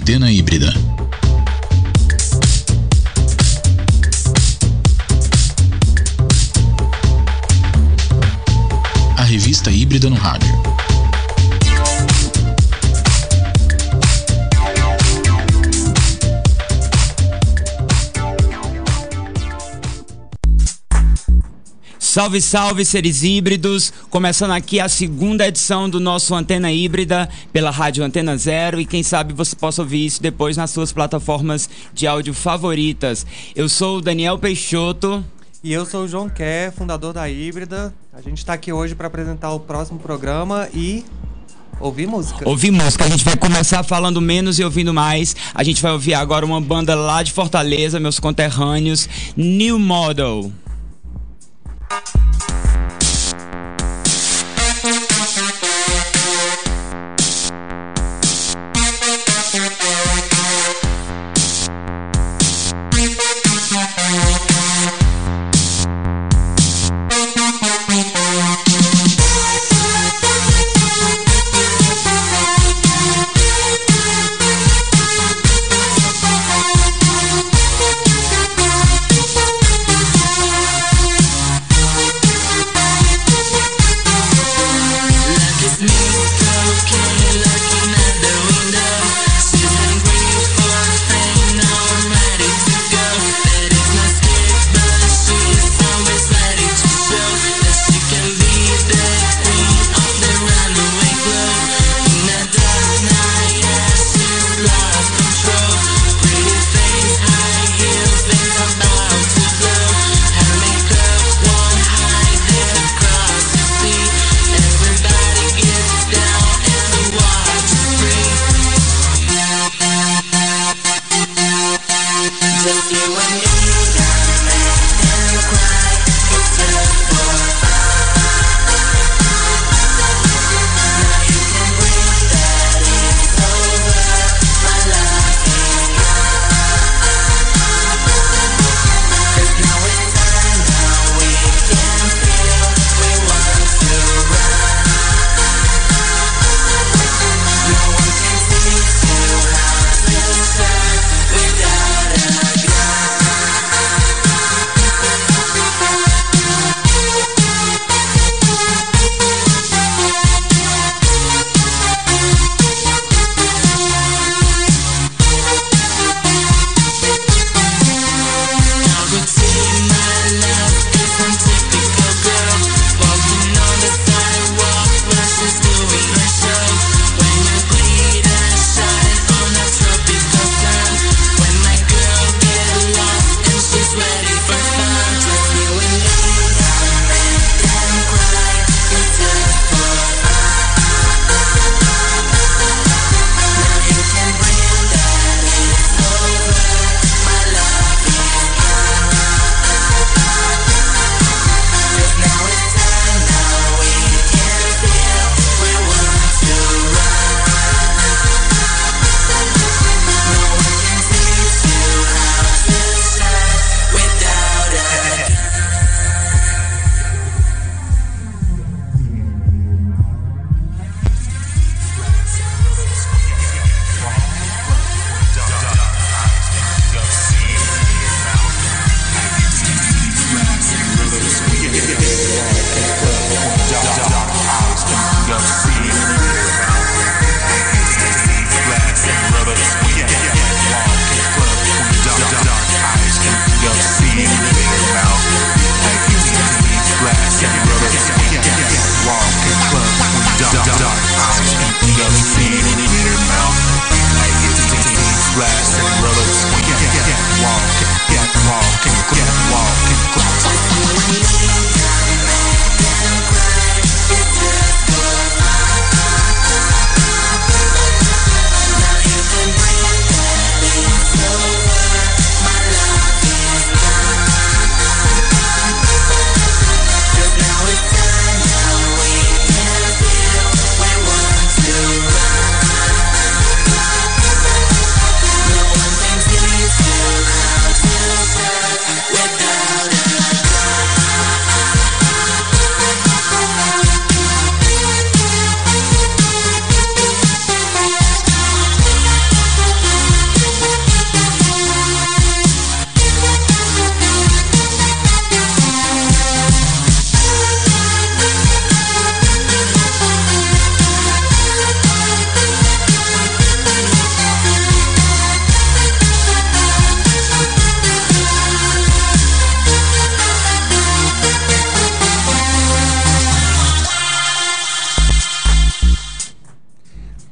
Antena Híbrida. A revista híbrida no rádio. Salve, salve, seres híbridos! Começando aqui a segunda edição do nosso Antena Híbrida pela Rádio Antena Zero e quem sabe você possa ouvir isso depois nas suas plataformas de áudio favoritas. Eu sou o Daniel Peixoto. E eu sou o João Kerr, fundador da Híbrida. A gente está aqui hoje para apresentar o próximo programa e Ouvir música. Ouvir música. A gente vai começar falando menos e ouvindo mais. A gente vai ouvir agora uma banda lá de Fortaleza, meus conterrâneos, New Model. Thank you.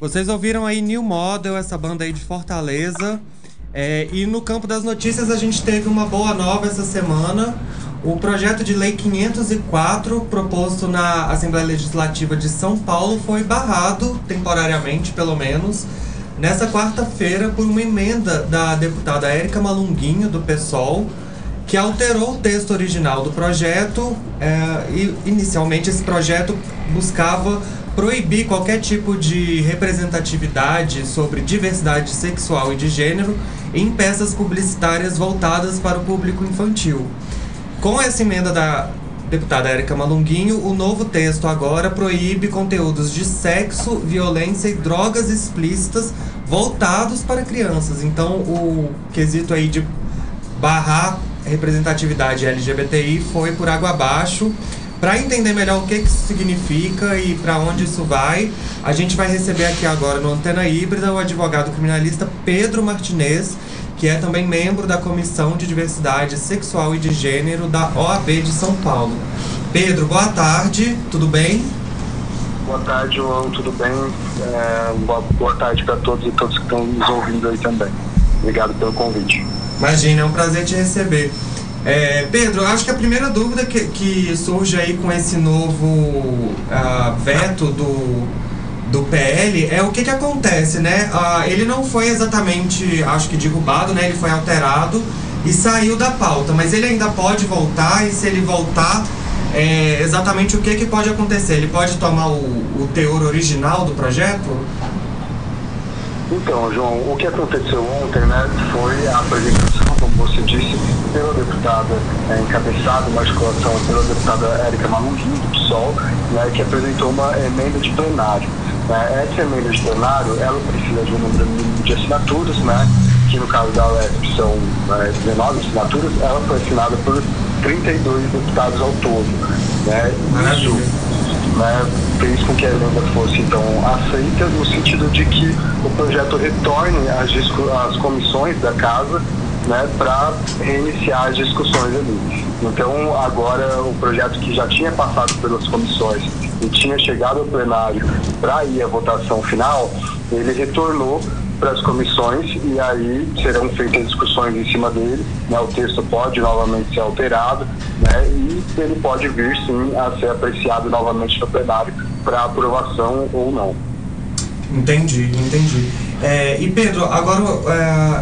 Vocês ouviram aí New Model, essa banda aí de Fortaleza. É, e no campo das notícias a gente teve uma boa nova essa semana. O projeto de lei 504, proposto na Assembleia Legislativa de São Paulo, foi barrado, temporariamente pelo menos, nessa quarta-feira por uma emenda da deputada Érica Malunguinho, do PSOL, que alterou o texto original do projeto. É, e inicialmente esse projeto buscava proibir qualquer tipo de representatividade sobre diversidade sexual e de gênero em peças publicitárias voltadas para o público infantil. Com essa emenda da deputada Érica Malunguinho, o novo texto agora proíbe conteúdos de sexo, violência e drogas explícitas voltados para crianças. Então, o quesito aí de barrar representatividade LGBTI foi por água abaixo. Para entender melhor o que, que isso significa e para onde isso vai, a gente vai receber aqui agora no Antena Híbrida o advogado criminalista Pedro Martinez, que é também membro da Comissão de Diversidade Sexual e de Gênero da OAB de São Paulo. Pedro, boa tarde, tudo bem? Boa tarde, João, tudo bem? É, boa, boa tarde para todos e todos que estão nos ouvindo aí também. Obrigado pelo convite. Imagina, é um prazer te receber. É, Pedro, acho que a primeira dúvida que, que surge aí com esse novo uh, veto do, do PL é o que, que acontece, né? Uh, ele não foi exatamente, acho que derrubado, né? Ele foi alterado e saiu da pauta, mas ele ainda pode voltar e se ele voltar, é, exatamente o que, que pode acontecer? Ele pode tomar o, o teor original do projeto? Então, João, o que aconteceu ontem, né, foi a apresentação, como você disse, pela deputada, é, encabeçada uma articulação pela deputada Érica Malunguinho, do PSOL, né, que apresentou uma emenda de plenário. Né. Essa emenda de plenário, ela precisa de um número mínimo de assinaturas, né, que no caso da UESP são né, 19 assinaturas, ela foi assinada por 32 deputados ao todo. Né. Isso né, fez com que a emenda fosse então aceita no sentido de que o projeto retorne às, às comissões da casa né, para reiniciar as discussões ali. Então agora o projeto que já tinha passado pelas comissões e tinha chegado ao plenário para ir à votação final, ele retornou para as comissões e aí serão feitas discussões em cima dele. Né? O texto pode novamente ser alterado né? e ele pode vir sim a ser apreciado novamente no plenário para aprovação ou não. Entendi, entendi. É, e Pedro, agora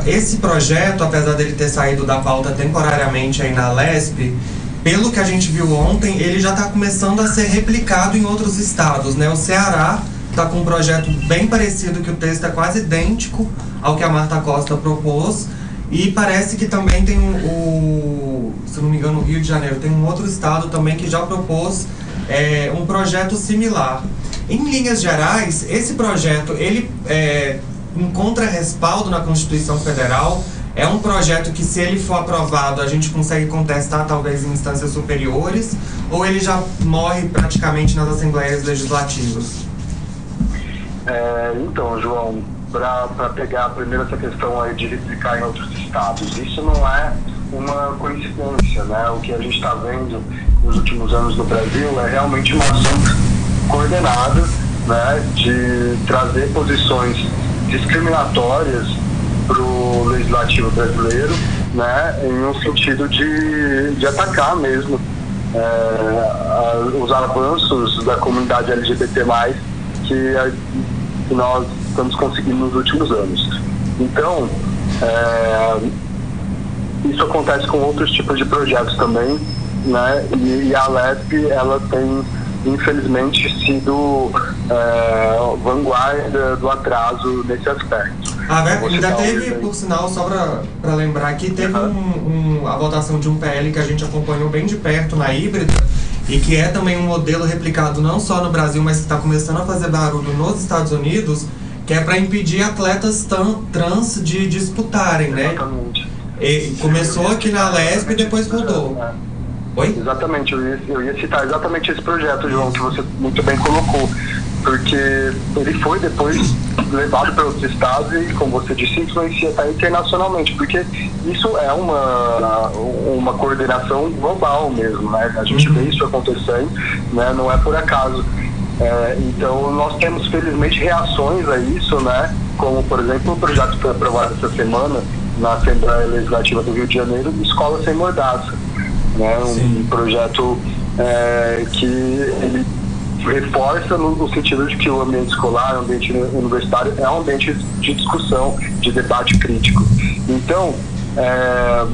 é, esse projeto, apesar dele ter saído da pauta temporariamente aí na LESP, pelo que a gente viu ontem, ele já está começando a ser replicado em outros estados, né? O Ceará está com um projeto bem parecido, que o texto é quase idêntico ao que a Marta Costa propôs. E parece que também tem o, se não me engano, o Rio de Janeiro, tem um outro estado também que já propôs é, um projeto similar. Em linhas gerais, esse projeto ele é, encontra respaldo na Constituição Federal. É um projeto que, se ele for aprovado, a gente consegue contestar talvez em instâncias superiores, ou ele já morre praticamente nas assembleias legislativas? É, então, João, para pegar primeiro essa questão aí de replicar em outros estados, isso não é uma coincidência, né? O que a gente está vendo nos últimos anos no Brasil é realmente uma ação coordenada, né? De trazer posições discriminatórias para o legislativo brasileiro, né? Em um sentido de, de atacar mesmo é, os avanços da comunidade LGBT+, que que nós estamos conseguindo nos últimos anos. Então, é, isso acontece com outros tipos de projetos também, né? E, e a LESP, ela tem, infelizmente, sido é, vanguarda do atraso nesse aspecto. Ah, né? ainda teve, por sinal, só para lembrar aqui, teve um, um, a votação de um PL que a gente acompanhou bem de perto na híbrida, e que é também um modelo replicado não só no Brasil, mas que está começando a fazer barulho nos Estados Unidos, que é para impedir atletas trans de disputarem, né? Exatamente. E começou aqui na Lesb e depois mudou. É. Oi? Exatamente, eu ia, eu ia citar exatamente esse projeto, João, que você muito bem colocou porque ele foi depois levado para outros estados e, como você disse, influencia até internacionalmente, porque isso é uma, uma coordenação global mesmo, né? A gente vê isso acontecendo, né? Não é por acaso. É, então, nós temos, felizmente, reações a isso, né? Como, por exemplo, o projeto que foi aprovado essa semana na Assembleia Legislativa do Rio de Janeiro, Escola Sem Mordaça. Né? Um, um projeto é, que ele reforça no, no, sentido de que o ambiente escolar, o ambiente universitário é um ambiente de discussão, de debate crítico. Então, é,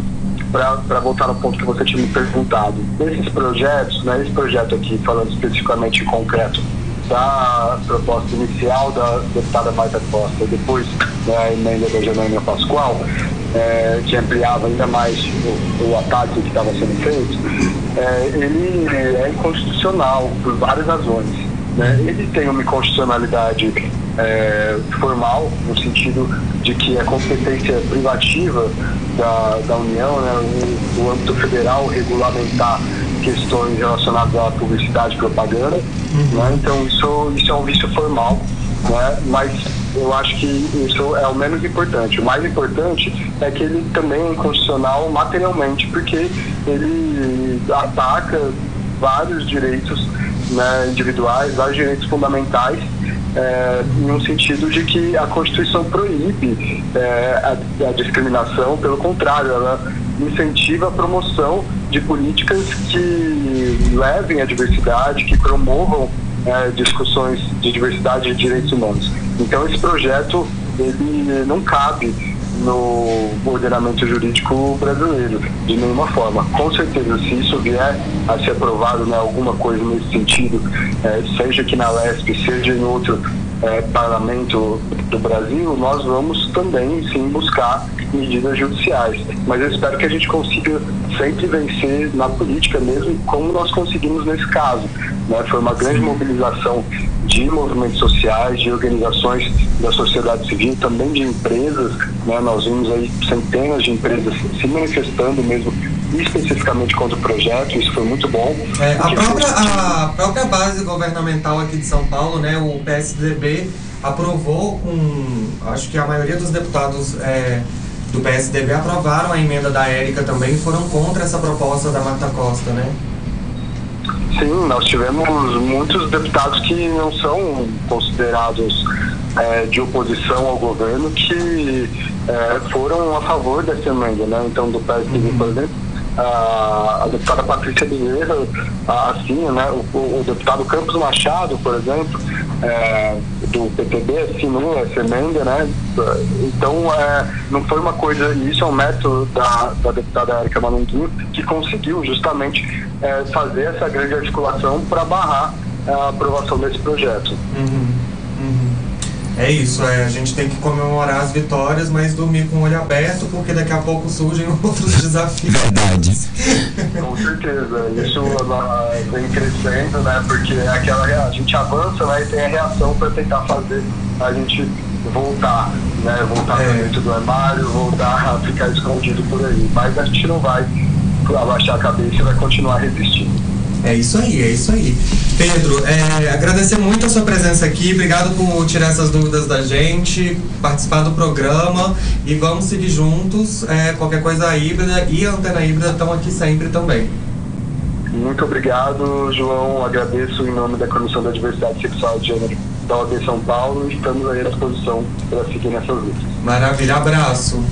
para voltar no ponto que você tinha me perguntado, esses projetos, né, esse projeto aqui, falando especificamente em concreto, da proposta inicial da deputada Marta Costa, depois né, a emenda da Janaína Pascoal, é, que ampliava ainda mais o, o ataque que estava sendo feito, é, ele é inconstitucional por várias razões. Né? Ele tem uma inconstitucionalidade é, formal, no sentido de que a competência privativa da, da União, né, o, o âmbito federal, regulamentar questões relacionadas à publicidade e propaganda. Uhum. Né? Então, isso, isso é um vício formal, né? mas eu acho que isso é o menos importante. O mais importante é que ele também é inconstitucional materialmente, porque ele ataca vários direitos né, individuais, vários direitos fundamentais, é, um sentido de que a Constituição proíbe é, a, a discriminação, pelo contrário, ela incentiva a promoção de políticas que levem à diversidade, que promovam é, discussões de diversidade e direitos humanos. Então esse projeto ele não cabe no ordenamento jurídico brasileiro de nenhuma forma. Com certeza, se isso vier a ser aprovado, né, alguma coisa nesse sentido, é, seja aqui na LESP, seja em outro é, parlamento do Brasil, nós vamos também sim buscar medidas judiciais. Mas eu espero que a gente consiga sempre vencer na política mesmo, como nós conseguimos nesse caso. Né? Foi uma grande mobilização de movimentos sociais, de organizações da sociedade civil, também de empresas. Né? Nós vimos aí centenas de empresas se manifestando mesmo especificamente contra o projeto, isso foi muito bom. É, a, própria, a própria base governamental aqui de São Paulo, né, o PSDB, aprovou com, acho que a maioria dos deputados é, do PSDB aprovaram a emenda da Érica também e foram contra essa proposta da Marta Costa, né? Sim, nós tivemos muitos deputados que não são considerados é, de oposição ao governo que é, foram a favor dessa emenda, né? Então, do PSDB, uhum. por exemplo, a, a deputada Patrícia Bezerra assim, né? O, o, deputado Campos Machado, por exemplo, é, do PTB assinou essa emenda, né? Então, é, não foi uma coisa, isso é um método da, da deputada Erika Manunguinho, que conseguiu justamente é, fazer essa grande articulação para barrar a aprovação desse projeto. Uhum. É isso, é, a gente tem que comemorar as vitórias, mas dormir com o olho aberto, porque daqui a pouco surgem outros desafios. Verdade. com certeza, isso vem crescendo, né? Porque é aquela a gente avança né, e tem a reação para tentar fazer a gente voltar, né? Voltar é. dentro do armário, voltar a ficar escondido por aí. Mas a gente não vai abaixar a cabeça e vai continuar resistindo. É isso aí, é isso aí. Pedro, é, agradecer muito a sua presença aqui, obrigado por tirar essas dúvidas da gente, participar do programa e vamos seguir juntos. É, qualquer coisa híbrida e a antena híbrida estão aqui sempre também. Muito obrigado, João. Agradeço em nome da Comissão da Diversidade Sexual de Gênero da OAB São Paulo e estamos aí à disposição para seguir nessas lutas. Maravilha, abraço.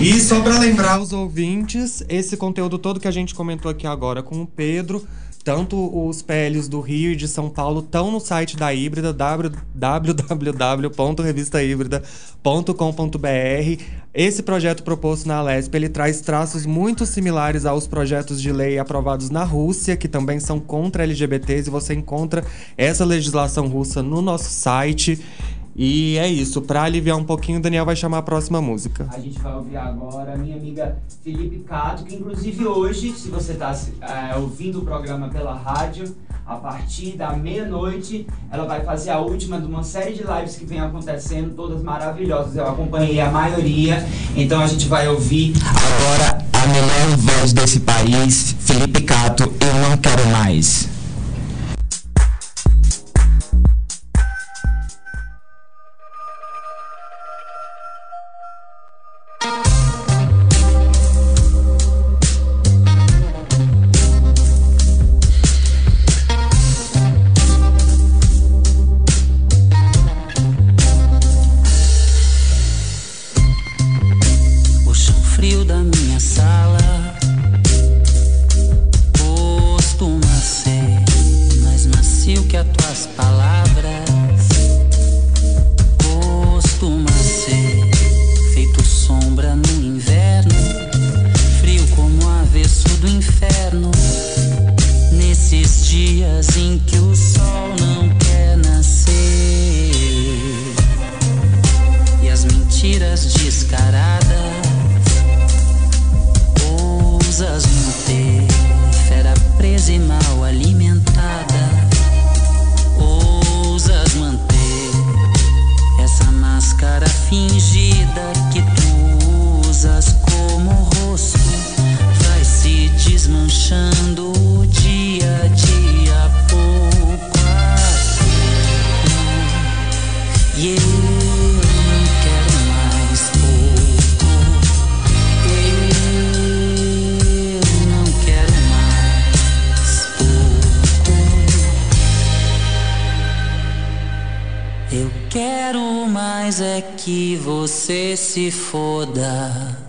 E só para lembrar os ouvintes, esse conteúdo todo que a gente comentou aqui agora com o Pedro tanto os PLs do Rio e de São Paulo estão no site da Híbrida, www.revistahíbrida.com.br. Esse projeto proposto na Lesp, ele traz traços muito similares aos projetos de lei aprovados na Rússia, que também são contra LGBTs, e você encontra essa legislação russa no nosso site. E é isso. Para aliviar um pouquinho, o Daniel vai chamar a próxima música. A gente vai ouvir agora a minha amiga Felipe Cato, que inclusive hoje, se você está é, ouvindo o programa pela rádio, a partir da meia-noite, ela vai fazer a última de uma série de lives que vem acontecendo, todas maravilhosas. Eu acompanhei a maioria, então a gente vai ouvir agora a melhor voz desse país, Felipe Cato, Eu Não Quero Mais. Eu quero mais é que você se foda.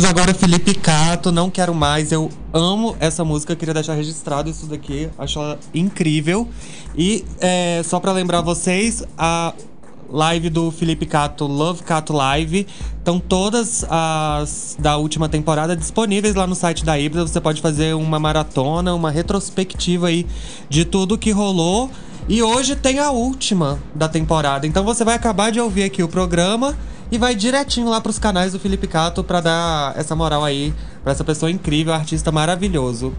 Ouvimos agora Felipe Cato, Não Quero Mais. Eu amo essa música, queria deixar registrado isso daqui. Acho ela incrível. E é, só pra lembrar vocês, a live do Felipe Cato, Love Cato Live, estão todas as da última temporada disponíveis lá no site da Híbrida. Você pode fazer uma maratona, uma retrospectiva aí de tudo que rolou. E hoje tem a última da temporada. Então você vai acabar de ouvir aqui o programa e vai direitinho lá pros canais do Felipe Cato pra dar essa moral aí pra essa pessoa incrível, artista maravilhoso.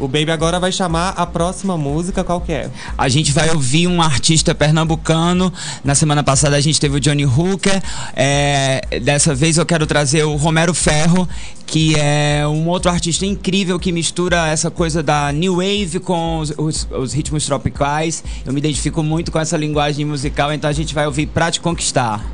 O Baby agora vai chamar a próxima música, qual que é? A gente vai ouvir um artista pernambucano. Na semana passada a gente teve o Johnny Hooker. É, dessa vez eu quero trazer o Romero Ferro, que é um outro artista incrível que mistura essa coisa da new wave com os, os- os ritmos tropicais. Eu me identifico muito com essa linguagem musical, então a gente vai ouvir Pra Te Conquistar.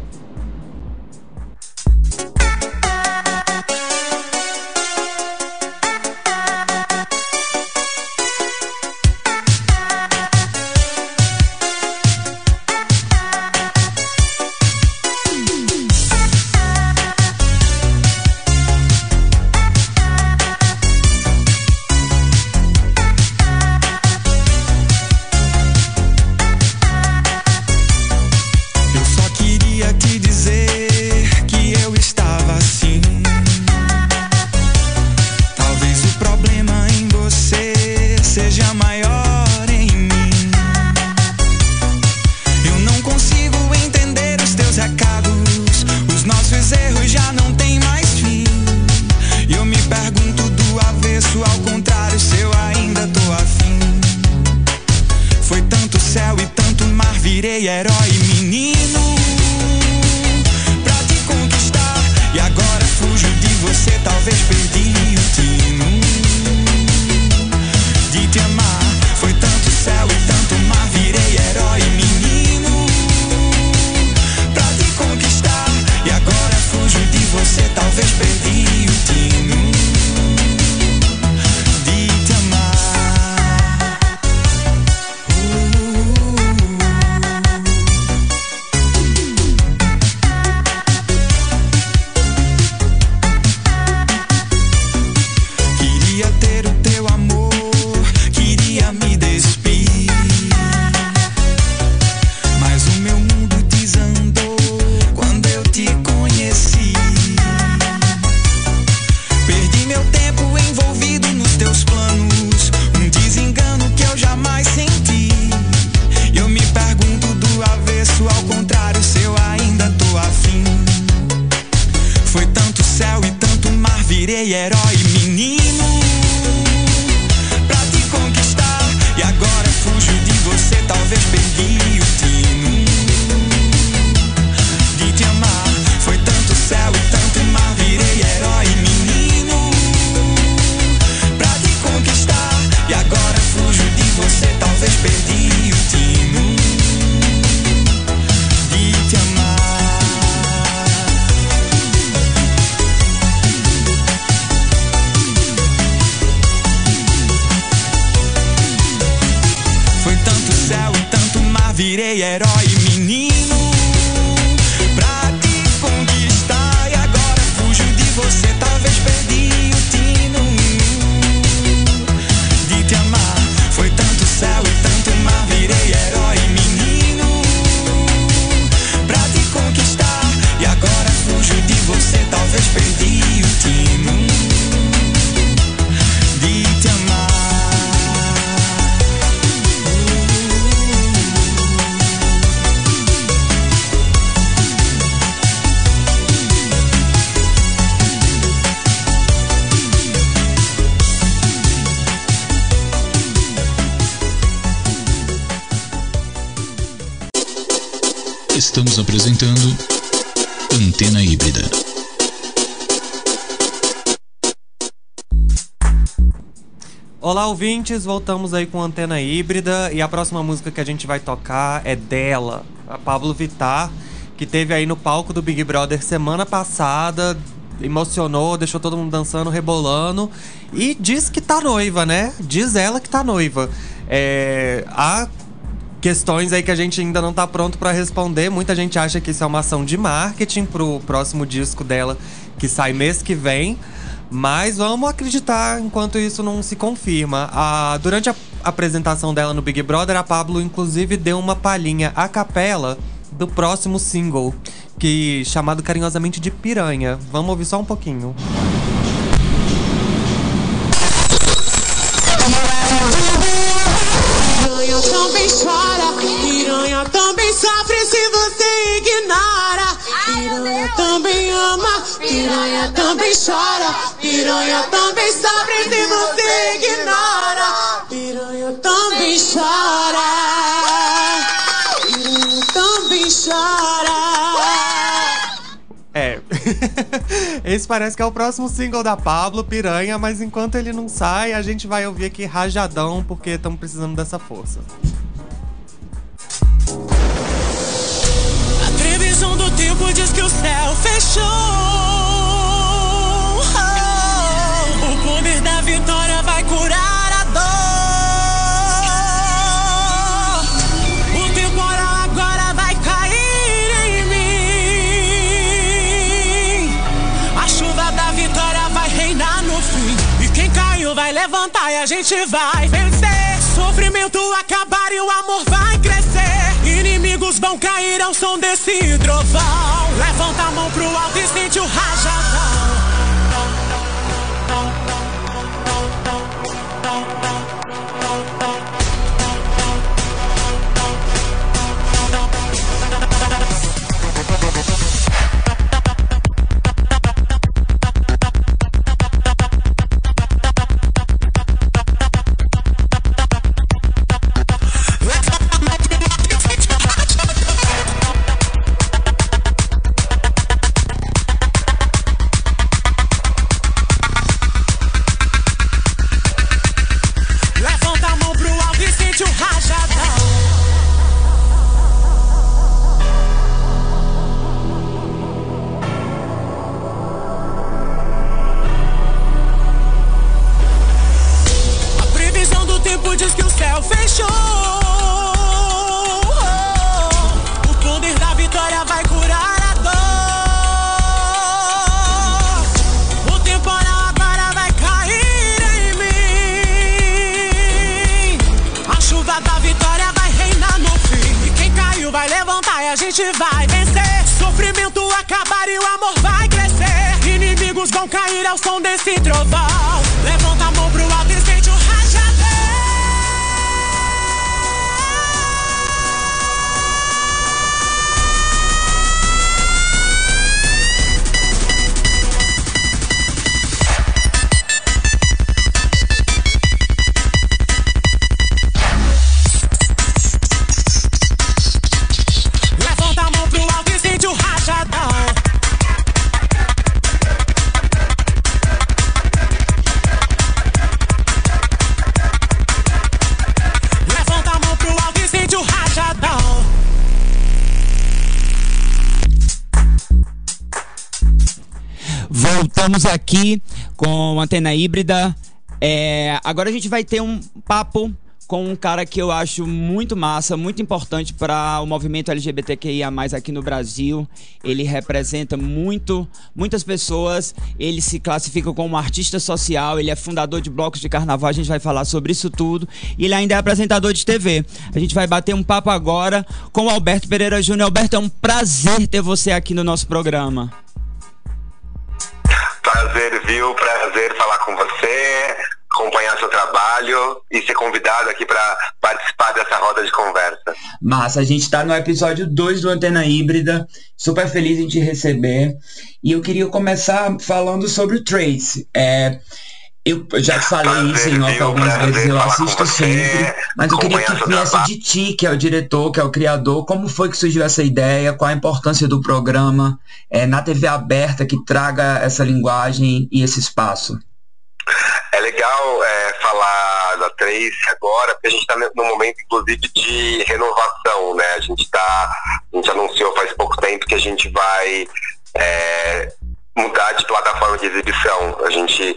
Ouvintes, voltamos aí com Antena Híbrida e a próxima música que a gente vai tocar é dela, a Pablo Vittar, que teve aí no palco do Big Brother semana passada, emocionou, deixou todo mundo dançando, rebolando e diz que tá noiva, né? Diz ela que tá noiva. É, há questões aí que a gente ainda não tá pronto pra responder. Muita gente acha que isso é uma ação de marketing pro próximo disco dela que sai mês que vem. Mas vamos acreditar enquanto isso não se confirma. Ah, durante a apresentação dela no Big Brother, a Pablo inclusive deu uma palhinha a capela do próximo single, que chamado carinhosamente de Piranha. Vamos ouvir só um pouquinho. Piranha também ama, piranha também chora, piranha também sofre se você ignora. Piranha também chora, piranha também chora. É. Esse parece que é o próximo single da Pablo, Piranha, mas enquanto ele não sai, a gente vai ouvir aqui rajadão, porque estamos precisando dessa força. Diz que o céu fechou. O poder da vitória vai curar a dor. O temporal agora vai cair em mim. A chuva da vitória vai reinar no fim. E quem caiu vai levantar e a gente vai vencer. Sofrimento acabar e o amor vai crescer. Inimigos vão cair ao som desse trovão. Levanta a mão pro alto e sente o rajadão. Gente vai vencer. Sofrimento acabar e o amor vai crescer. Inimigos vão cair ao som desse trovão. Voltamos aqui com Antena Híbrida. É, agora a gente vai ter um papo com um cara que eu acho muito massa, muito importante para o movimento LGBTQIA+, aqui no Brasil. Ele representa muito, muitas pessoas. Ele se classifica como artista social, ele é fundador de blocos de carnaval, a gente vai falar sobre isso tudo. E ele ainda é apresentador de TV. A gente vai bater um papo agora com o Alberto Pereira Júnior. Alberto, é um prazer ter você aqui no nosso programa. Viu? Prazer falar com você, acompanhar seu trabalho e ser convidado aqui para participar dessa roda de conversa. Massa, a gente tá no episódio 2 do Antena Híbrida, super feliz em te receber. E eu queria começar falando sobre o Trace. É, eu já te falei Prazer, isso em off viu? algumas vezes, eu assisto sempre, mas eu queria que viesse de ti, que é o diretor, que é o criador, como foi que surgiu essa ideia, qual a importância do programa é, na TV aberta que traga essa linguagem e esse espaço. É legal é, falar da Trace agora, porque a gente está num momento, inclusive, de renovação, né? A gente tá. A gente anunciou faz pouco tempo que a gente vai é, mudar de plataforma de exibição. A gente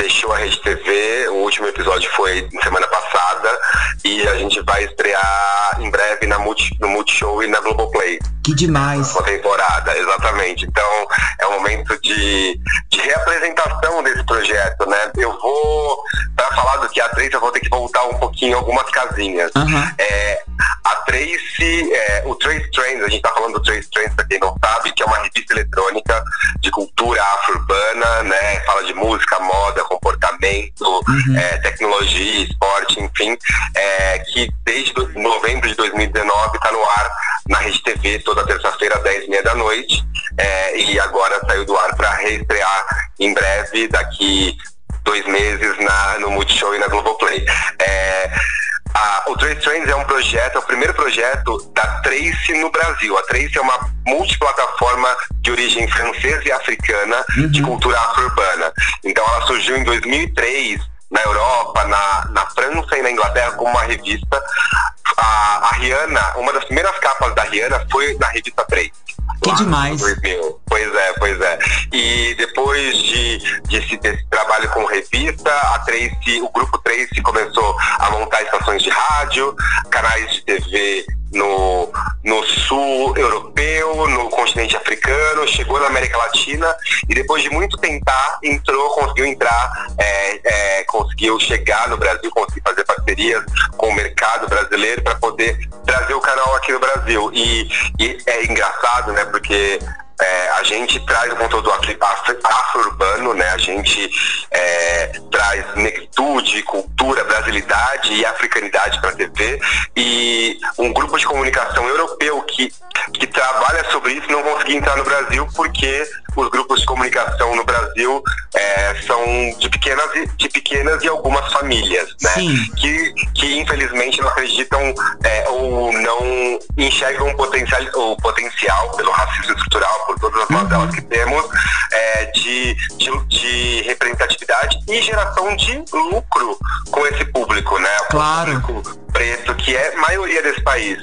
deixou a Rede TV, o último episódio foi semana passada, e a gente vai estrear em breve na Multi, no Multishow e na Globoplay. Que demais. Uma temporada, exatamente. Então é um momento de, de reapresentação desse projeto, né? Eu vou, para falar do que a Trace, eu vou ter que voltar um pouquinho algumas casinhas. Aham. É, a Trace, é, o Trace Trends, a gente tá falando do Trace Trends pra quem não sabe, que é uma revista eletrônica de cultura afro-urbana, né? Fala de música, moda, comportamento, é, tecnologia, esporte, enfim, é, que desde novembro de 2019 está no ar na Rede TV toda terça-feira, às 10 e meia da noite. É, e agora saiu do ar para reestrear em breve, daqui dois meses, na, no Multishow e na Globoplay. É, a- o Trace Trends é um projeto, é o primeiro projeto da Trace no Brasil. A Trace é uma multiplataforma de origem francesa e africana de cultura afro-urbana. Então ela surgiu em 2003 na Europa, na, na França e na Inglaterra como uma revista. A, a Rihanna, uma das primeiras capas da Rihanna foi na revista 3. Que demais. 2000. Pois é, pois é. E depois de, de esse, desse trabalho com revista, a Trace, o grupo Trace começou a montar estações de rádio, canais de TV no, no sul europeu, no continente africano, chegou na América Latina e depois de muito tentar, entrou, conseguiu entrar, é, é, conseguiu chegar no Brasil, conseguiu fazer parcerias com o mercado brasileiro para poder trazer o canal aqui no Brasil. E, e é engraçado, né? Porque é, a gente traz um conteúdo afro-urbano, né? A gente é, traz negritude, cultura, brasilidade e africanidade para a TV. E um grupo de comunicação europeu que, que trabalha sobre isso não conseguia entrar no Brasil porque os grupos de comunicação no Brasil é, são de pequenas, e, de pequenas e algumas famílias, né? Sim. que, que infelizmente não acreditam é, ou não enxergam o potencial, o potencial pelo racismo estrutural, por todas as mazelas que temos, é, de, de, de representatividade e geração de lucro com esse público, né? Claro. público preto, que é maioria desse país.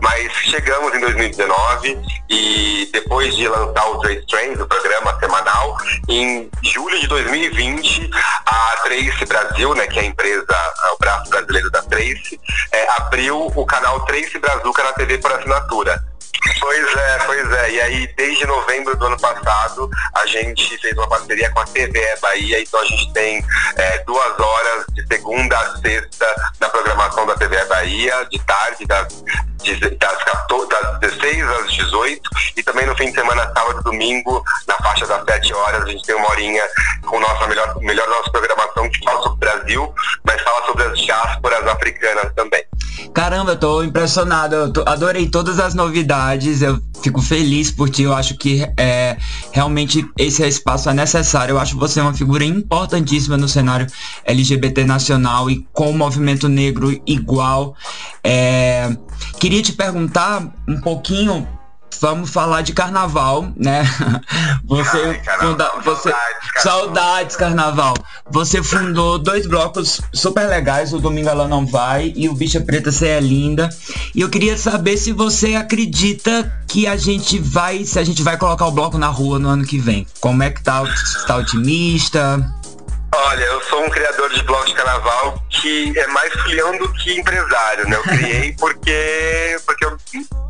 Mas chegamos em 2019 e depois de lançar o Trace Trends, o programa semanal, em julho de 2020, a Trace Brasil, né, que é a empresa, é o braço brasileiro da Trace, é, abriu o canal Trace Brazuca na TV por assinatura. Pois é, pois é. E aí, desde novembro do ano passado, a gente fez uma parceria com a TVE Bahia, então a gente tem é, duas horas de segunda a sexta na programação da TVE Bahia, de tarde, das, das, 14 das 16 às 18. E também no fim de semana, sábado e domingo, na faixa das 7 horas, a gente tem uma horinha com nossa melhor, melhor nossa programação que fala sobre o Brasil, mas fala sobre as diásporas africanas também. Caramba, eu tô impressionado. Eu tô- adorei todas as novidades. Eu fico feliz por ti. Eu acho que é, realmente esse espaço é necessário. Eu acho você uma figura importantíssima no cenário LGBT nacional e com o movimento negro igual. É, queria te perguntar um pouquinho. Vamos falar de carnaval, né? Você, Ai, carnaval, funda- você saudades, carnaval. saudades carnaval. Você fundou dois blocos super legais, o Domingo Ela Não Vai e o Bicha Preta Cê é Linda. E eu queria saber se você acredita que a gente vai, se a gente vai colocar o bloco na rua no ano que vem. Como é que tá? Tá otimista? Olha, eu sou um criador de blog de carnaval que é mais filião do que empresário, né? Eu criei porque, porque eu-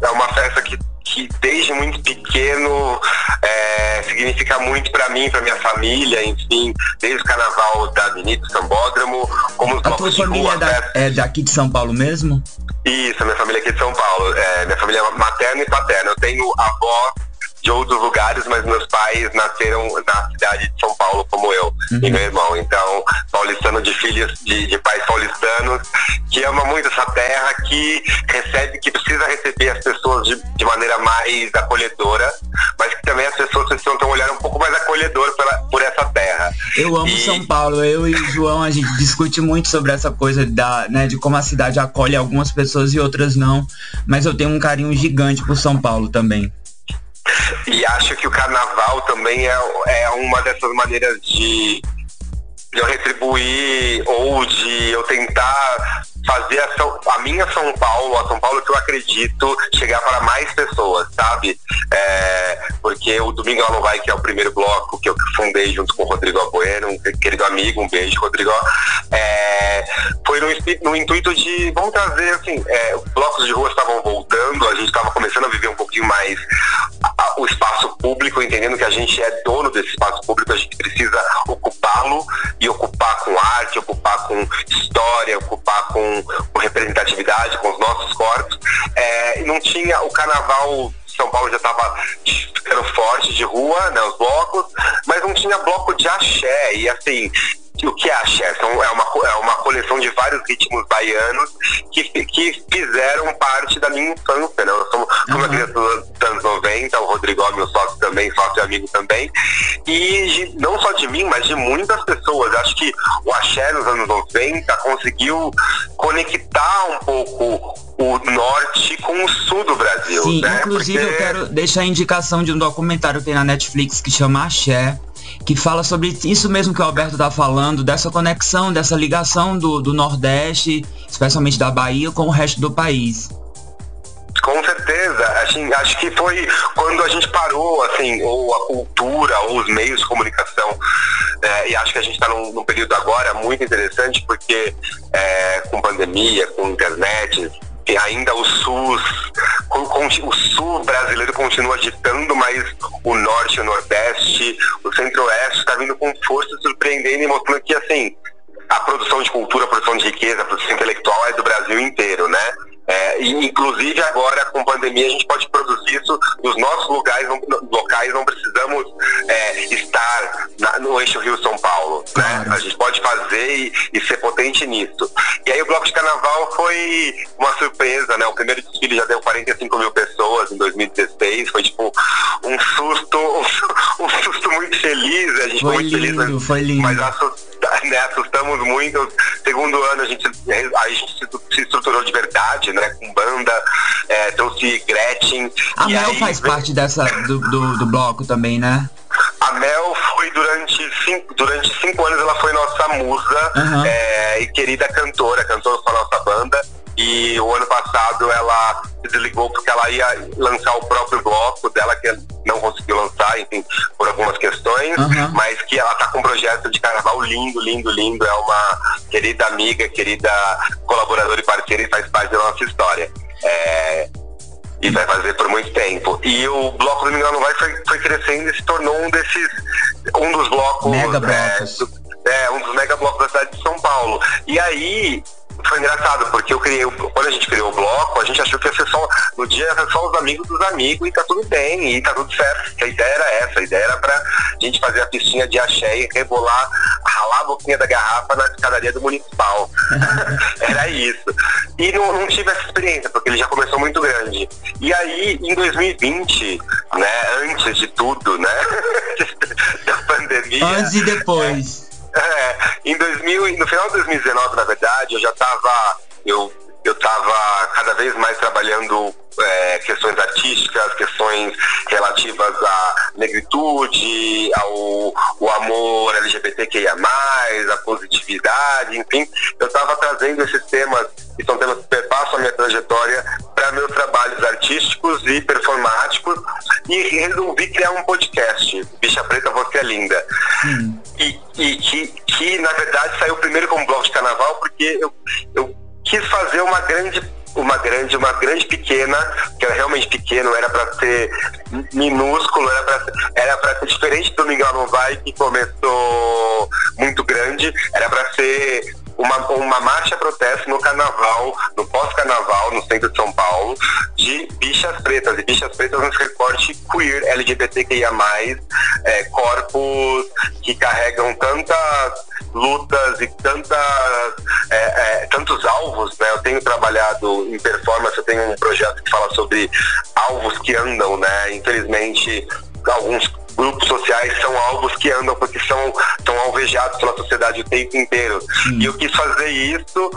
é uma festa que, que desde muito pequeno é, significa muito pra mim, pra minha família, enfim, desde o carnaval da Avenida Sambódromo, como os A tua família rua, é, da- festa- é daqui de São Paulo mesmo? Isso, a minha família aqui de São Paulo. É, minha família é materna e paterna. Eu tenho avó de outros lugares, mas meus pais nasceram na cidade de São Paulo, como eu e meu irmão. Então, paulistano de filhos de, de pais paulistanos, que ama muito essa terra, que recebe, que precisa receber as pessoas de, de maneira mais acolhedora, mas que também as pessoas precisam ter um olhar um pouco mais acolhedor pela, por essa terra. Eu amo E- São Paulo. Eu e o João, a gente discute muito sobre essa coisa da, né, de como a cidade acolhe algumas pessoas e outras não. Mas eu tenho um carinho gigante por São Paulo também. E acho que o carnaval também é, é uma dessas maneiras de, de eu retribuir ou de eu tentar fazer a, São- a minha São Paulo, a São Paulo que eu acredito, chegar para mais pessoas, sabe? É, porque o Domingo Ela Vai, que é o primeiro bloco que eu fundei junto com o Rodrigo Albueno, um querido amigo, um beijo, Rodrigo. É, foi no, no intuito de, vamos trazer, assim, é, os blocos de rua estavam voltando, a gente estava começando a viver um pouquinho mais o espaço público, entendendo que a gente é dono desse espaço público, a gente precisa ocupá-lo e ocupar com arte, ocupar com história, ocupar com, com representatividade, com os nossos corpos. É, e não tinha o carnaval. São Paulo já estava ficando forte de rua, né, os blocos, mas não tinha bloco de axé. E assim, o que é axé? São, é, uma, é uma coleção de vários ritmos baianos que, que fizeram parte da minha infância. Né? Eu sou, sou uma criança dos anos 90, o Rodrigo é meu sócio também, sócio e amigo também. E de- não só de mim, mas de muitas pessoas. Acho que o axé nos anos 90 conseguiu conectar um pouco o norte com o sul do Brasil. Sim, né? inclusive eu Porque- quero deixar a indicação de um documentário que tem na Netflix que chama Axé, que fala sobre isso mesmo que o Alberto tá falando, dessa conexão, dessa ligação do, do Nordeste, especialmente da Bahia, com o resto do país. Com certeza, assim, acho que foi quando a gente parou, assim, ou a cultura, ou os meios de comunicação, é, e acho que a gente está num, num período agora muito interessante, porque é, com pandemia, com internet, e ainda o SUS, o sul brasileiro continua agitando, mas o norte, o nordeste, o centro-oeste está vindo com força, surpreendendo e mostrando que, assim, a produção de cultura, a produção de riqueza, a produção intelectual é do Brasil inteiro, né? É, e, inclusive agora com pandemia a gente pode produzir isso nos nossos lugares, não, locais, não precisamos é, estar na- no eixo Rio São Paulo, né? Claro. A gente pode fazer e, e ser potente nisso. E aí o bloco de carnaval foi uma surpresa, né? O primeiro desfile já deu 45 mil pessoas em 2016, foi tipo um susto, um, susto muito feliz, a gente ficou Foi muito feliz. lindo, foi lindo. Mas assusta- né, assustamos muito. Segundo ano a gente, a gente se estruturou de verdade, né? Com banda, é, trouxe Gretchen. A Mel aí faz parte dessa do, do, do bloco também, né? A Mel foi durante cinco, durante cinco anos, ela foi nossa musa Aham. é, e querida cantora, cantou com a nossa banda. E o ano passado ela se desligou porque ela ia lançar o próprio bloco dela, que não conseguiu lançar, enfim, por algumas questões, Aham. mas que ela tá com um projeto de carnaval lindo, lindo, lindo. É uma querida amiga, querida colaboradora e parceira e faz parte da nossa história. É, e vai fazer por muito tempo. E o bloco do Não Vai foi, foi crescendo e se tornou um desses, um dos blocos. Mega é, blocos. do- é, um dos mega blocos da cidade de São Paulo. E aí foi engraçado, porque eu criei, quando a gente criou o bloco, a gente achou que ia ser só no podia ser só os amigos dos amigos e tá tudo bem, e tá tudo certo. A ideia era essa, a ideia era pra gente fazer a pistinha de axé e rebolar, ralar a boquinha da garrafa na escadaria do municipal. era isso. E não, não tive essa experiência, porque ele já começou muito grande. E aí, em 2020, né, antes de tudo, né, da pandemia... Antes e depois. É, em 2000, no final de 2019, na verdade, eu já estava eu eu estava cada vez mais trabalhando é, questões artísticas, questões relativas à negritude, ao o amor LGBTQIA+, a positividade, enfim, eu estava trazendo esses temas, que são temas que perpassam a minha trajetória, para meus trabalhos artísticos e performáticos, e resolvi criar um podcast, Bicha Preta, Você é Linda. E, e que, que, na verdade, saiu primeiro como blog de carnaval, porque eu, eu quis fazer uma grande uma grande uma grande pequena que era realmente pequeno era para ser minúsculo era para era para ser diferente do Miguel não que começou muito grande era para ser uma, uma marcha protesto no carnaval, no pós-carnaval, no centro de São Paulo, de bichas pretas, e bichas pretas nesse recorte queer, LGBTQIA, é, corpos que carregam tantas lutas e tantas, é, é, tantos alvos, né? Eu tenho trabalhado em performance, eu tenho um projeto que fala sobre alvos que andam, né? Infelizmente, alguns grupos sociais são alvos que andam porque são, são alvejados pela sociedade o tempo inteiro. E eu quis fazer isso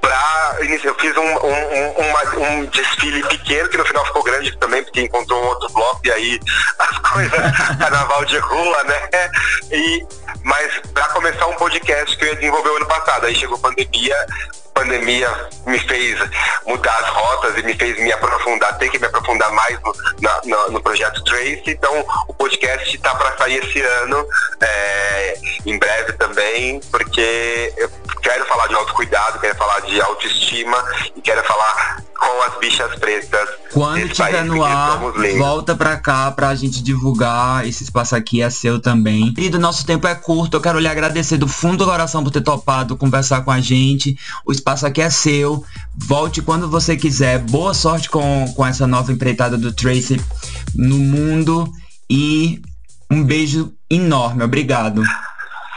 pra iniciar. Eu fiz um, um, um, um desfile pequeno, que no final ficou grande também, porque encontrou um outro bloco, e aí as coisas, carnaval de rua, né? E, mas para começar um podcast que eu ia desenvolver o ano passado, aí chegou a pandemia, pandemia me fez mudar as rotas e me fez me aprofundar, ter que me aprofundar mais no, na- na- no projeto Trace, então o podcast está para sair esse ano, é, em breve também, porque eu quero falar de autocuidado, quero falar de autoestima e quero falar com as bichas pretas. Quando tiver no ar, volta pra cá pra gente divulgar. Esse espaço aqui é seu também. E do nosso tempo é curto, eu quero lhe agradecer do fundo do coração por ter topado conversar com a gente. O espaço aqui é seu. Volte quando você quiser. Boa sorte com, com essa nova empreitada do Tracy no mundo. E um beijo enorme. Obrigado.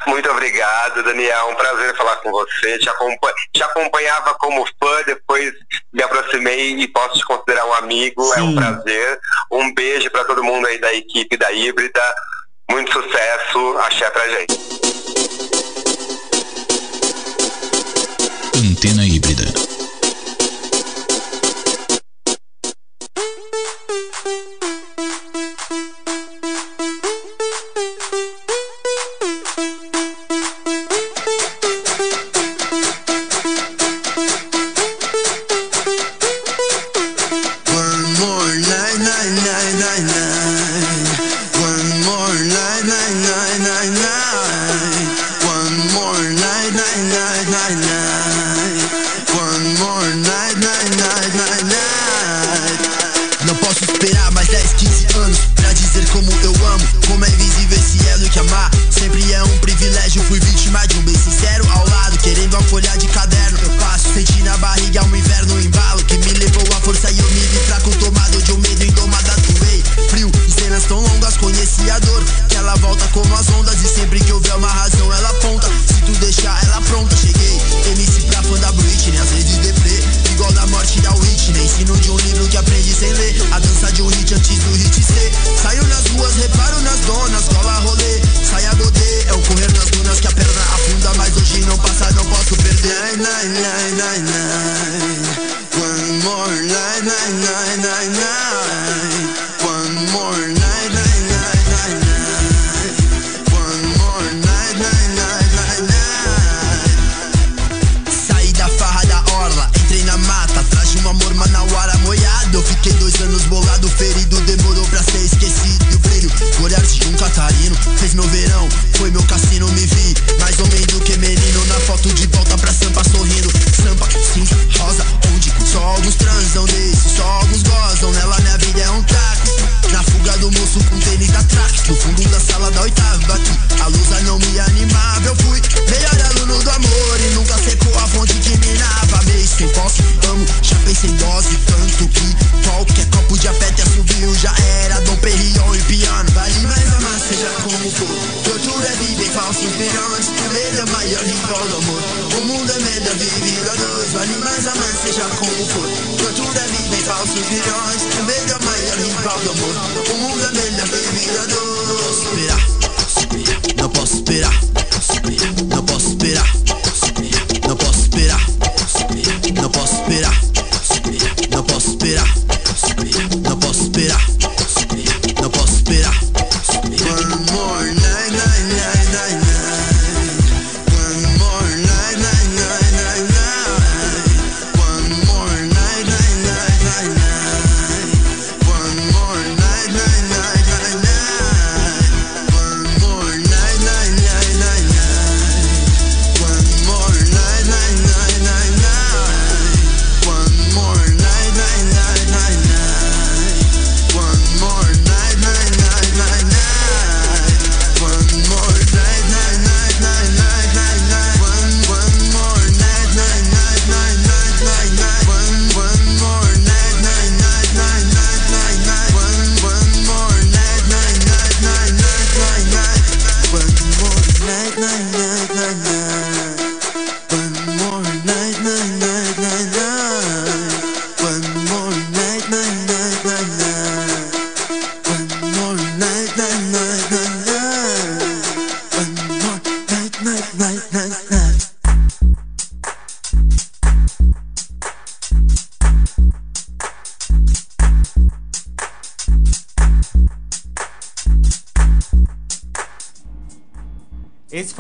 Muito obrigado, Daniel. Um prazer falar com você. Te, acompa- te acompanhava como fã, depois me aproximei e posso te considerar um amigo. É um Sim. prazer. Um beijo para todo mundo aí da equipe da Híbrida. Muito sucesso. Axé pra gente. Antena híbrida. Da track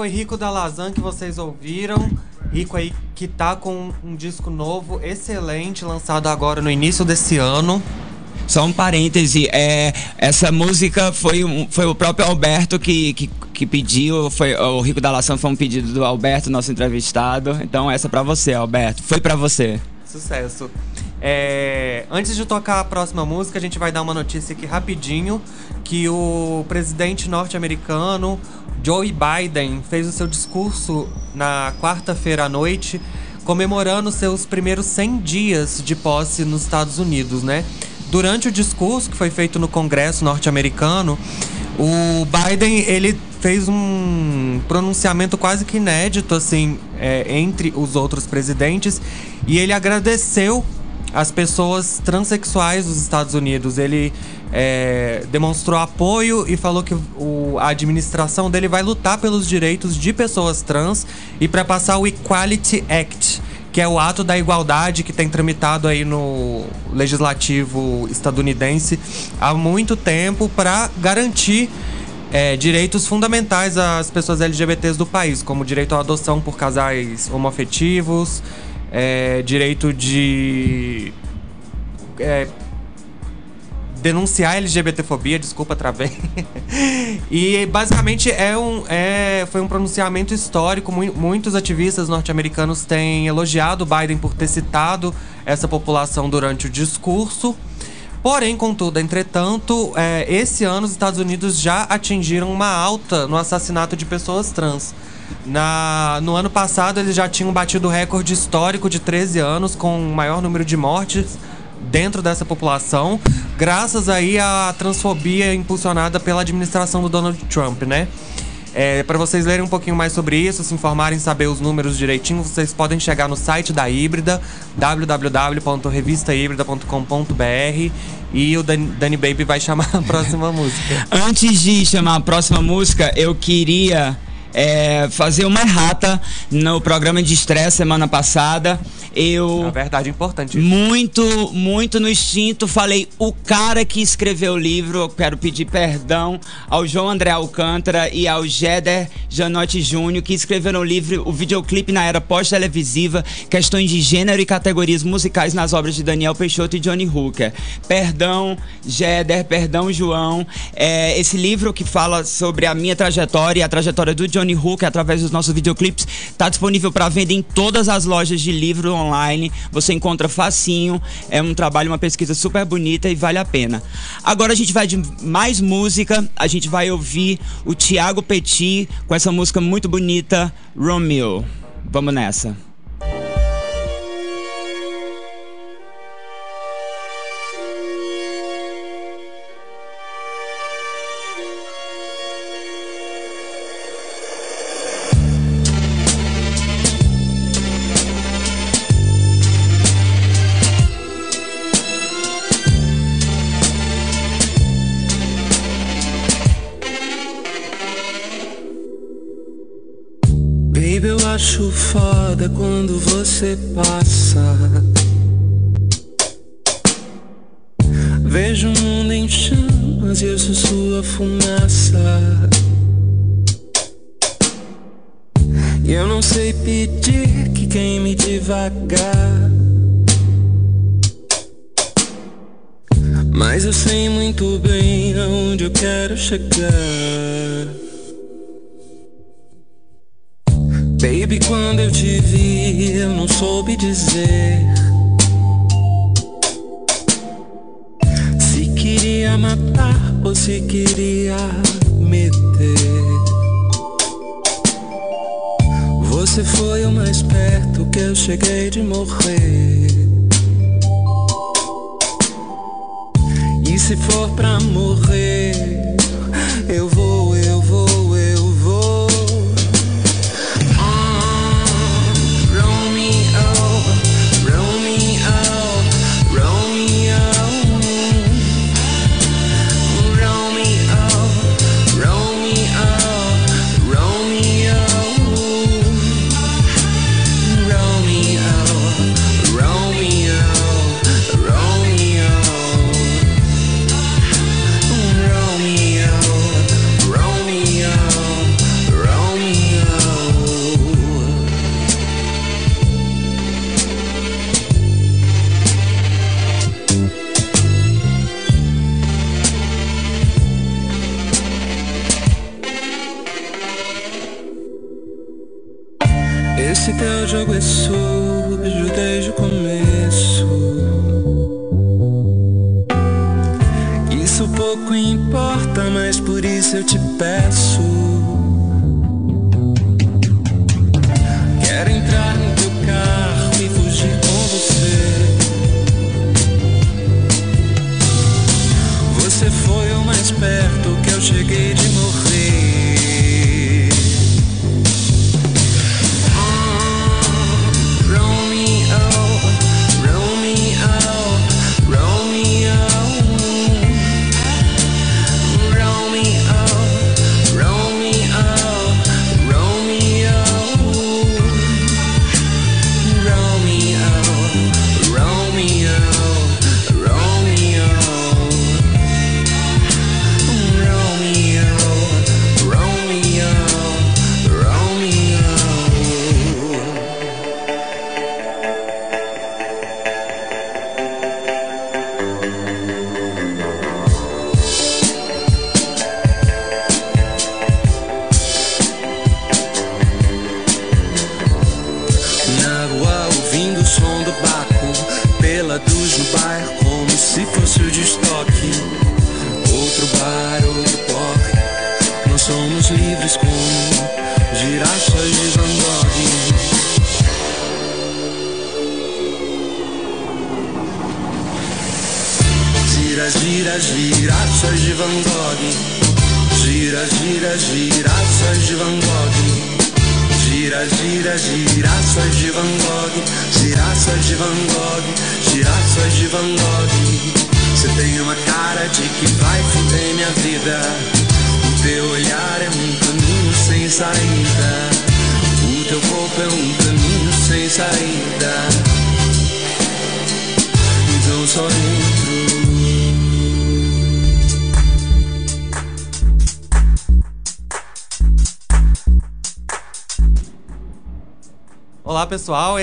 foi Rico da Lazan que vocês ouviram. Rico aí que tá com um disco novo, excelente, lançado agora no início desse ano. Só um parêntese, é, essa música foi, um- foi o próprio Alberto que, que, que pediu, foi, o Rico da Lação foi um pedido do Alberto, nosso entrevistado. Então essa é pra você, Alberto. Foi pra você. Sucesso. É, antes de tocar a próxima música, a gente vai dar uma notícia aqui rapidinho que o presidente norte-americano Joe Biden fez o seu discurso na quarta-feira à noite, comemorando seus primeiros 100 dias de posse nos Estados Unidos, né? Durante o discurso que foi feito no Congresso norte-americano, o Biden ele fez um pronunciamento quase que inédito assim é, entre os outros presidentes e ele agradeceu as pessoas transexuais dos Estados Unidos. Ele é, demonstrou apoio e falou que o- a administração dele vai lutar pelos direitos de pessoas trans e para passar o Equality Act, que é o ato da igualdade que tem tramitado aí no legislativo estadunidense há muito tempo para garantir é, direitos fundamentais às pessoas LGBTs do país, como direito à adoção por casais homoafetivos, é, direito de é, denunciar LGBTfobia, desculpa, travei. e basicamente é um, é, foi um pronunciamento histórico. Mui- Muitos ativistas norte-americanos têm elogiado Biden por ter citado essa população durante o discurso. Porém, contudo, entretanto, é, esse ano os Estados Unidos já atingiram uma alta no assassinato de pessoas trans. Na, no ano passado, eles já tinham batido o recorde histórico de 13 anos, com o maior número de mortes dentro dessa população, graças aí à transfobia impulsionada pela administração do Donald Trump, né? É, para vocês lerem um pouquinho mais sobre isso, se informarem, saber os números direitinho, vocês podem chegar no site da Híbrida, www.revistahíbrida.com.br e o Dani, Dani Baby vai chamar a próxima música. Antes de chamar a próxima música, eu queria é, fazer uma errata no programa de estresse semana passada. Eu. Na verdade, é importante. Muito, muito no instinto, falei o cara que escreveu o livro. Eu quero pedir perdão ao João André Alcântara e ao Jeder Janotti Júnior, que escreveram o livro, o videoclipe na era pós-televisiva, questões de gênero e categorias musicais nas obras de Daniel Peixoto e Johnny Hooker. Perdão, Jeder, perdão, João. É, esse livro que fala sobre a minha trajetória e a trajetória do Johnny Hooker através dos nossos videoclipes está disponível para venda em todas as lojas de livro online. Você encontra facinho. É um trabalho, uma pesquisa super bonita e vale a pena. Agora a gente vai de mais música. A gente vai ouvir o Thiago Petit com essa música muito bonita, Romeo. Vamos nessa. Quando você passa. Vejo o mundo em chamas e eu sou sua fumaça. E eu não sei pedir que queime devagar. Mas eu sei muito bem aonde eu quero chegar. Baby, quando eu te vi, eu não soube dizer. Se queria matar ou se queria meter. Você foi o mais perto que eu cheguei de morrer. E se for pra morrer,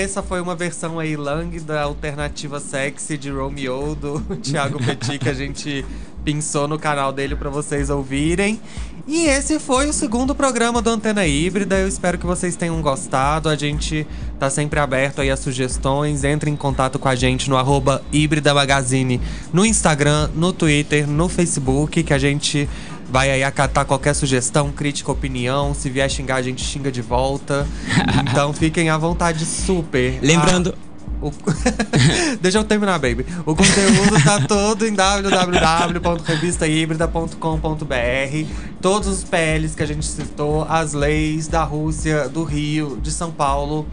essa foi uma versão aí lang da alternativa sexy de Romeo do Thiago Petit que a gente pensou no canal dele para vocês ouvirem. E esse foi o segundo programa do Antena Híbrida. Eu espero que vocês tenham gostado. A gente tá sempre aberto aí a sugestões. Entre em contato com a gente no arroba Híbrida Magazine no Instagram, no Twitter, no Facebook, que a gente vai aí acatar qualquer sugestão, crítica, opinião. Se vier xingar, a gente xinga de volta. Então fiquem à vontade super. Lembrando. Ah, o- Deixa eu terminar, baby. O conteúdo tá todo em www.revistahíbrida.com.br. Todos os PLs que a gente citou, as leis da Rússia, do Rio, de São Paulo,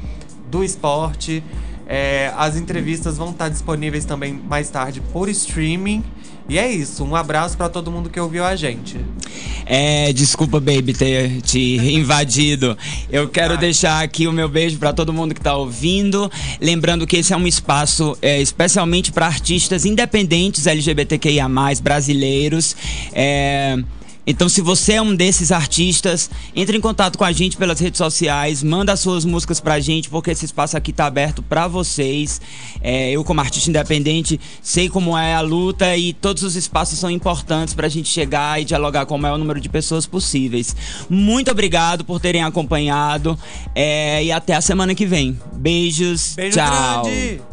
do esporte. É, as entrevistas vão estar disponíveis também mais tarde por streaming. E é isso. Um abraço para todo mundo que ouviu a gente. É, desculpa, baby, ter te invadido. Eu quero deixar aqui o meu beijo para todo mundo que tá ouvindo. Lembrando que esse é um espaço é, especialmente para artistas independentes LGBTQIA, brasileiros. É. Então, se você é um desses artistas, entre em contato com a gente pelas redes sociais, manda as suas músicas pra gente, porque esse espaço aqui tá aberto pra vocês. É, eu, como artista independente, sei como é a luta e todos os espaços são importantes pra gente chegar e dialogar com o maior número de pessoas possíveis. Muito obrigado por terem acompanhado é, e até a semana que vem. Beijos, Beijo tchau. grande!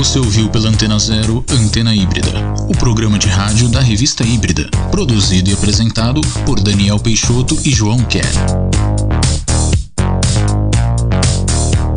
Você ouviu pela Antena Zero Antena Híbrida, o programa de rádio da revista Híbrida, produzido e apresentado por Daniel Peixoto e João Kerr.